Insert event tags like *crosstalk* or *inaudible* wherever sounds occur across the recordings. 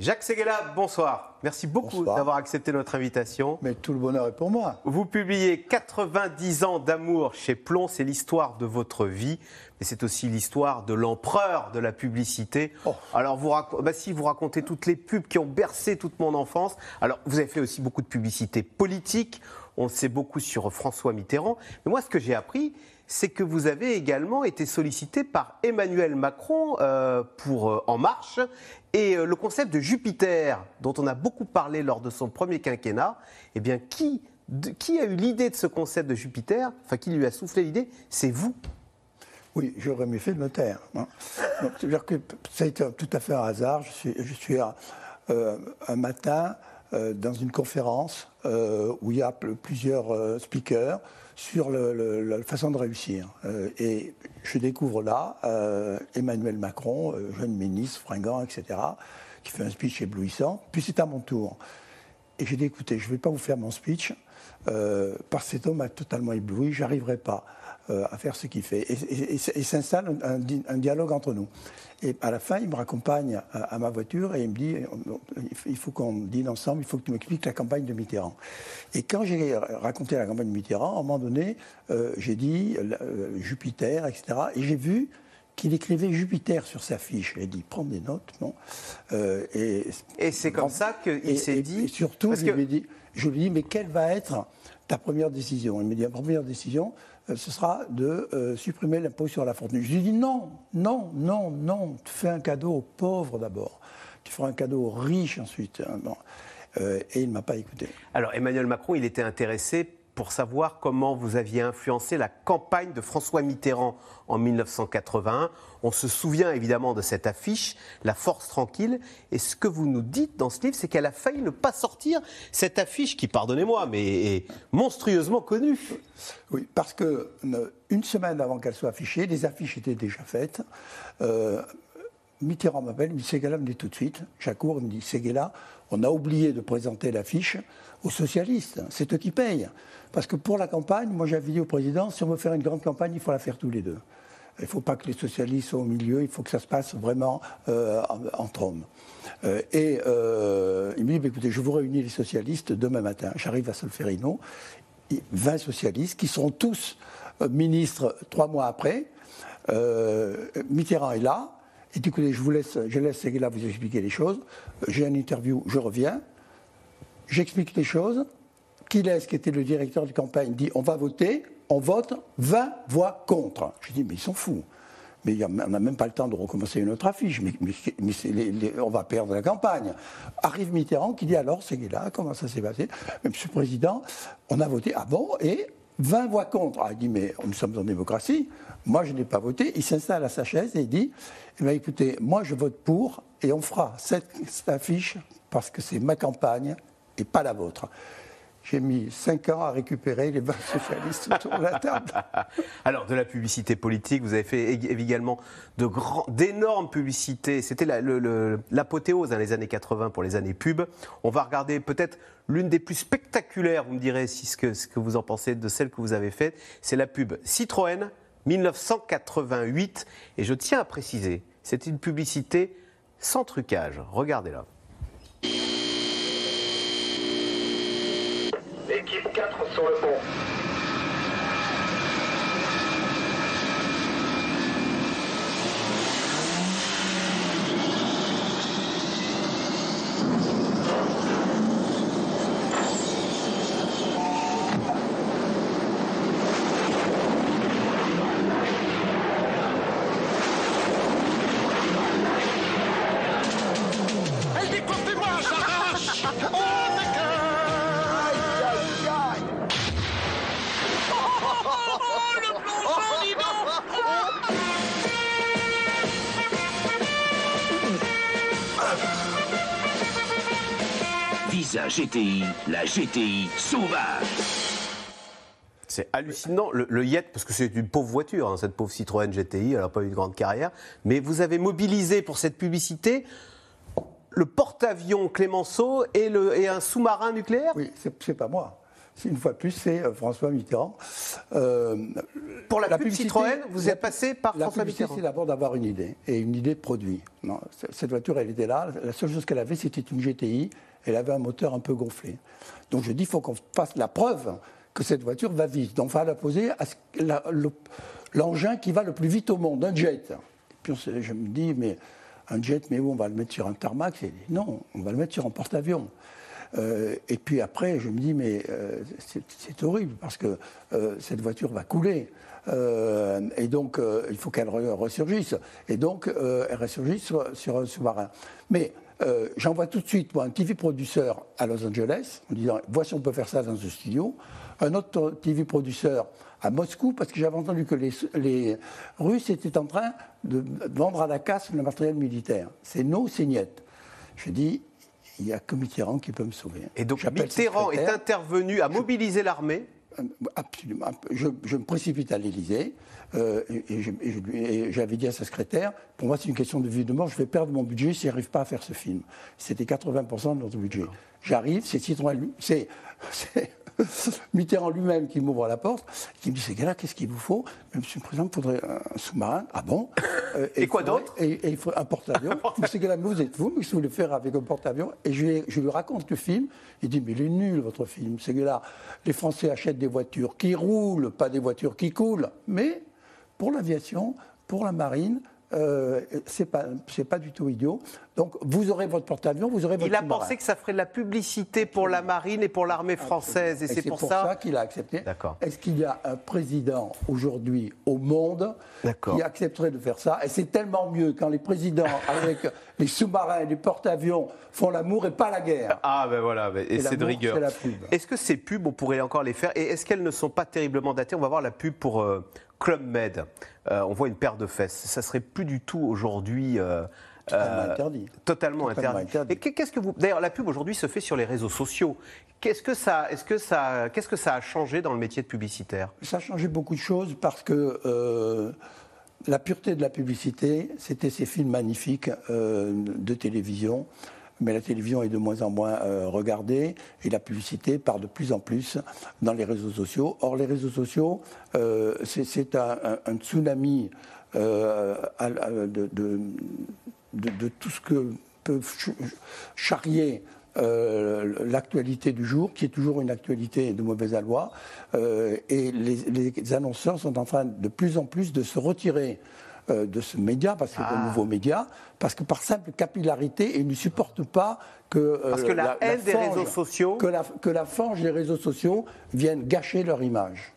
Jacques Seguela, bonsoir. Merci beaucoup d'avoir accepté notre invitation. Mais tout le bonheur est pour moi. Vous publiez 90 ans d'amour chez Plomb, c'est l'histoire de votre vie, mais c'est aussi l'histoire de l'empereur de la publicité. Oh. Alors, vous, bah si, vous racontez toutes les pubs qui ont bercé toute mon enfance. Alors, vous avez fait aussi beaucoup de publicité politique. On sait beaucoup sur François Mitterrand. Mais moi, ce que j'ai appris, c'est que vous avez également été sollicité par Emmanuel Macron euh, pour euh, En Marche et euh, le concept de Jupiter, dont on a beaucoup parlé lors de son premier quinquennat. Eh bien, qui, qui a eu l'idée de ce concept de Jupiter? Enfin, qui lui a soufflé l'idée? C'est vous. Oui, j'aurais mieux fait de me taire. Hein. C'est-à-dire que ça a été tout à fait un hasard. Je suis, je suis un matin dans une conférence où il y a plusieurs speakers sur la façon de réussir. Euh, et je découvre là euh, Emmanuel Macron, euh, jeune ministre, fringant, etc., qui fait un speech éblouissant. Puis c'est à mon tour. Et j'ai dit, écoutez, je ne vais pas vous faire mon speech, parce que cet homme totalement ébloui, j'arriverai pas. Euh, à faire ce qu'il fait. Et, s'installe un, dialogue entre nous. Et à la fin, il me raccompagne à, ma voiture et il me dit il faut qu'on dîne ensemble, il faut que tu m'expliques la campagne de Mitterrand. Et quand j'ai raconté la campagne de Mitterrand, à un moment donné, euh, j'ai dit euh, Jupiter, etc. Et j'ai vu qu'il écrivait Jupiter sur sa fiche. J'ai dit, prends des notes, non Et, et c'est comme ça qu'il s'est dit. Et surtout, je, lui dit, je lui ai dit, mais quelle va être ta première décision? Il me dit, la première décision, euh, ce sera de euh, supprimer l'impôt sur la fortune. Je lui ai dit non, non, non, non, tu fais un cadeau aux pauvres d'abord, tu feras un cadeau aux riches ensuite. Hein, euh, et il ne m'a pas écouté. Alors Emmanuel Macron, il était intéressé pour savoir comment vous aviez influencé la campagne de François Mitterrand en 1981. On se souvient évidemment de cette affiche, La Force tranquille. Et ce que vous nous dites dans ce livre, c'est qu'elle a failli ne pas sortir cette affiche qui, pardonnez-moi, mais est monstrueusement connue. Oui, parce que une semaine avant qu'elle soit affichée, les affiches étaient déjà faites. Euh, Mitterrand m'appelle, il me dit Ségala me dit tout de suite, Chacour me dit Ségala, on a oublié de présenter l'affiche aux socialistes, c'est eux qui payent. Parce que pour la campagne, moi j'avais dit au président, si on veut faire une grande campagne, il faut la faire tous les deux. Il ne faut pas que les socialistes soient au milieu, il faut que ça se passe vraiment euh, entre hommes. Euh, et euh, il me dit, bah, écoutez, je vous réunis les socialistes demain matin. J'arrive à Solferino, 20 socialistes qui seront tous ministres trois mois après. Mitterrand est là, écoutez, je vous laisse, je laisse là vous expliquer les choses. J'ai une interview, je reviens. J'explique les choses. Kiles, qui était le directeur de campagne, dit on va voter, on vote 20 voix contre. Je dis mais ils sont fous. Mais on n'a même pas le temps de recommencer une autre affiche. Mais, on va perdre la campagne. Arrive Mitterrand qui dit alors, c'est là, comment ça s'est passé? Monsieur le Président, on a voté. Ah bon? Et 20 voix contre. Ah, il dit mais nous sommes en démocratie. Moi, je n'ai pas voté. Il s'installe à sa chaise et il dit eh écoutez, moi, je vote pour et on fera cette, affiche parce que c'est ma campagne et pas la vôtre. J'ai mis 5 ans à récupérer les 20 socialistes autour de la table. *laughs* Alors, de la publicité politique, vous avez fait également d'énormes publicités. C'était l'apothéose dans les années 80 pour les années pub. On va regarder peut-être l'une des plus spectaculaires, vous me direz si ce que vous en pensez de celle que vous avez faite. C'est la pub Citroën 1988. Et je tiens à préciser, c'est une publicité sans trucage. Regardez-la. 4 sur le pont. GTI, la GTI sauvage. C'est hallucinant. Le, le Yet, parce que c'est une pauvre voiture, hein, cette pauvre Citroën GTI, elle n'a pas eu de grande carrière, mais vous avez mobilisé pour cette publicité le porte-avions Clémenceau et, le, et un sous-marin nucléaire? Oui, c'est pas moi. C'est- Une fois de plus, c'est euh, François Mitterrand. Euh, Pour la, pub publicité- Citroën, vous êtes passé par La François publicité, Mitterrand c'est d'abord d'avoir une idée, et une idée de produit. Non, cette voiture, elle était là. La seule chose qu'elle avait, c'était une GTI. Elle avait un moteur un peu gonflé. Donc je dis, il faut qu'on fasse la preuve que cette voiture va vite. Donc il va la poser à l'engin qui va le plus vite au monde, un jet. Et puis on je me dis, mais un jet, mais où on va le mettre sur un tarmac? Non, on va le mettre sur un porte-avions. Euh, et puis après, je me dis, mais euh, c'est horrible parce que euh, cette voiture va couler. Et donc, il faut qu'elle re- ressurgisse. Et donc, elle ressurgisse sur, sur un sous-marin. Mais euh, j'envoie tout de suite moi, un TV producteur à Los Angeles en disant, voici, on peut faire ça dans ce studio. Un autre TV producteur à Moscou parce que j'avais entendu que les, les Russes étaient en train de vendre à la casse le matériel militaire. C'est c'est niet. Je dis, il n'y a que Mitterrand qui peut me sauver. Et donc Mitterrand est intervenu à mobiliser l'armée. Euh, Absolument. Je, je me précipite à l'Élysée euh, et, j'avais dit à sa secrétaire, pour moi c'est une question de vie ou de mort, je vais perdre mon budget si j'arrive pas à faire ce film. C'était 80% de notre budget. J'arrive, c'est c'est c'est *laughs* Mitterrand lui-même qui m'ouvre la porte, qui me dit, ces gars-là, qu'est-ce qu'il vous faut? Mais, Monsieur le Président, il faudrait un sous-marin. Ah bon? Euh, Et quoi d'autre? et, et il faut un porte-avions. Mais ces gars-là, vous êtes vous, mais vous voulez faire avec un porte-avions? Et je, lui- je lui raconte le film. Il dit, mais il est nul votre film. Ces gars-là, les Français achètent des voitures qui roulent, pas des voitures qui coulent. Mais pour l'aviation, pour la marine, euh, c'est pas c'est pas du tout idiot. Donc vous aurez votre porte-avions, vous aurez votre Il a pensé que ça ferait de la publicité pour la marine et pour l'armée française. Et, Et c'est pour, ça. qu'il a accepté. D'accord. Est-ce qu'il y a un président aujourd'hui au monde qui accepterait de faire ça? Et c'est tellement mieux quand les présidents *laughs* avec les sous-marins et les porte-avions font l'amour et pas la guerre. Ah ben voilà, ben- et Et c'est de rigueur. Est-ce que ces pubs, on pourrait encore les faire? Et est-ce qu'elles ne sont pas terriblement datées? On va voir la pub pour euh, Club Med. Euh, on voit une paire de fesses. Ça serait plus du tout aujourd'hui. euh, Totalement euh, interdit. Totalement, Totalement interdit. interdit. Et qu'est- qu'est-ce que vous D'ailleurs, la pub aujourd'hui se fait sur les réseaux sociaux. Qu'est-ce que ça, est-ce que ça, qu'est-ce que ça a changé dans le métier de publicitaire? Ça a changé beaucoup de choses parce que la pureté de la publicité, c'était ces films magnifiques de télévision. Mais la télévision est de moins en moins euh, regardée et la publicité part de plus en plus dans les réseaux sociaux. Or, les réseaux sociaux, euh, c'est- un, un- un tsunami euh, de, tout ce que peut ch- charrier l'actualité du jour, qui est toujours une actualité de mauvaise aloi. Et les annonceurs sont en train de plus en plus de se retirer euh, de ce média, parce que c'est un nouveau média, parce que par simple capillarité, ils ne supportent pas que, euh, Parce que la haine des fange- réseaux sociaux- que la, que la fange des réseaux sociaux vienne gâcher leur image.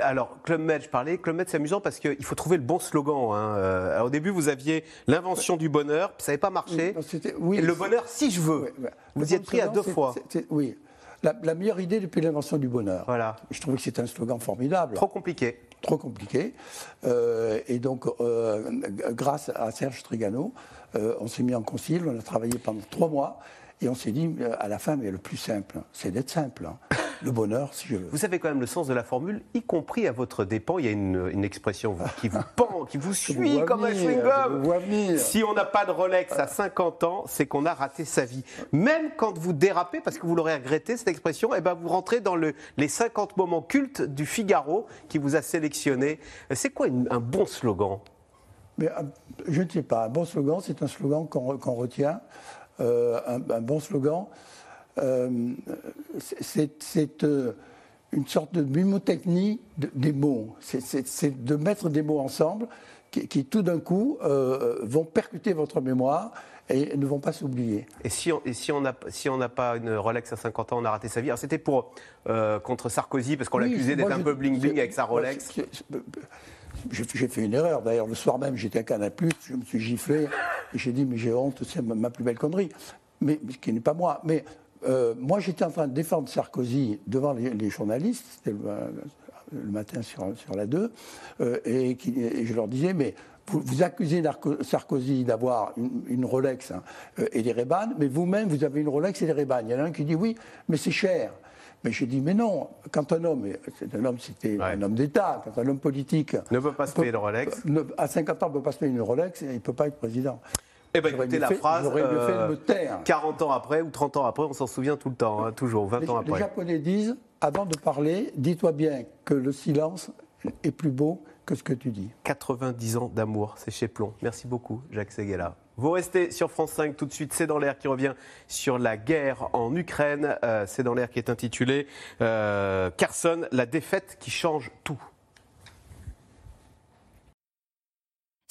Alors, Club Med, je parlais. Club Med, c'est amusant parce qu'il faut trouver le bon slogan. hein. Euh, alors, au début, vous aviez l'invention du bonheur, ça n'avait pas marché. Non, oui, Et le bonheur, si je veux. Vous y êtes pris à deux fois. oui. La, la meilleure idée depuis l'invention du bonheur. Voilà. Je trouvais que c'était un slogan formidable. Trop compliqué. trop compliqué. Euh, et donc, euh, grâce à Serge Trigano, euh, on s'est mis en concile, on a travaillé pendant trois mois, et on s'est dit, à la fin, mais le plus simple, c'est d'être simple. hein. Le bonheur, si je veux. Vous avez quand même le sens de la formule, y compris à votre dépens. Il y a une, une expression vous, qui vous *laughs* pend, qui vous suit comme un venir, chewing-gum. Si on n'a pas de Rolex à 50 ans, c'est qu'on a raté sa vie. Même quand vous dérapez, parce que vous l'aurez regretté, cette expression, eh ben vous rentrez dans le- les 50 moments cultes du Figaro qui vous a sélectionné. C'est quoi une- un bon slogan? Mais euh, je ne sais pas, un bon slogan, c'est un slogan qu'on re- qu'on retient. Euh, un, un bon slogan, c'est- c'est euh, une sorte de mimotechnie de- des mots. C'est- de mettre des mots ensemble qui, qui, tout d'un coup, euh, vont percuter votre mémoire et ne vont pas s'oublier. Et si on si n'a si on pas une Rolex à 50 ans, on a raté sa vie. Alors c'était pour euh, contre Sarkozy parce qu'on Oui, l'accusait d'être un peu bling bling avec sa Rolex. J'ai fait une erreur. D'ailleurs, le soir même, j'étais à Canal+, je me suis giflé et j'ai dit, mais j'ai honte, c'est ma, ma plus belle connerie. Mais, mais ce qui n'est pas moi. Mais euh, moi, j'étais en train de défendre Sarkozy devant les, les journalistes, c'était le, le matin sur, sur la 2, euh, et, qui- et je leur disais, mais vous, vous accusez Sarkozy d'avoir une, une Rolex hein, euh, et des Ray-Ban, mais vous-même, vous avez une Rolex et des Ray-Ban. Il y en a un qui dit oui, mais c'est cher. Mais j'ai dit, mais non, quand un homme, c'est un homme, c'était un homme d'État, quand un homme politique. Ne peut pas se payer le Rolex. à 50 ans, ne peut pas se payer une Rolex, il ne peut pas être président. Eh bien, écoutez la phrase. J'aurais mieux fait de me taire. 40 ans après ou 30 ans après, on s'en souvient tout le temps, hein, toujours, 20 ans après. Les Japonais disent avant de parler, dis-toi bien que le silence est plus beau que ce que tu dis. 90 ans d'amour, c'est chez Plomb. Merci beaucoup, Jacques Seguela. Vous restez sur France 5 tout de suite. C'est dans l'air qui revient sur la guerre en Ukraine. Euh, c'est dans l'air qui est intitulé euh, Carson, la défaite qui change tout.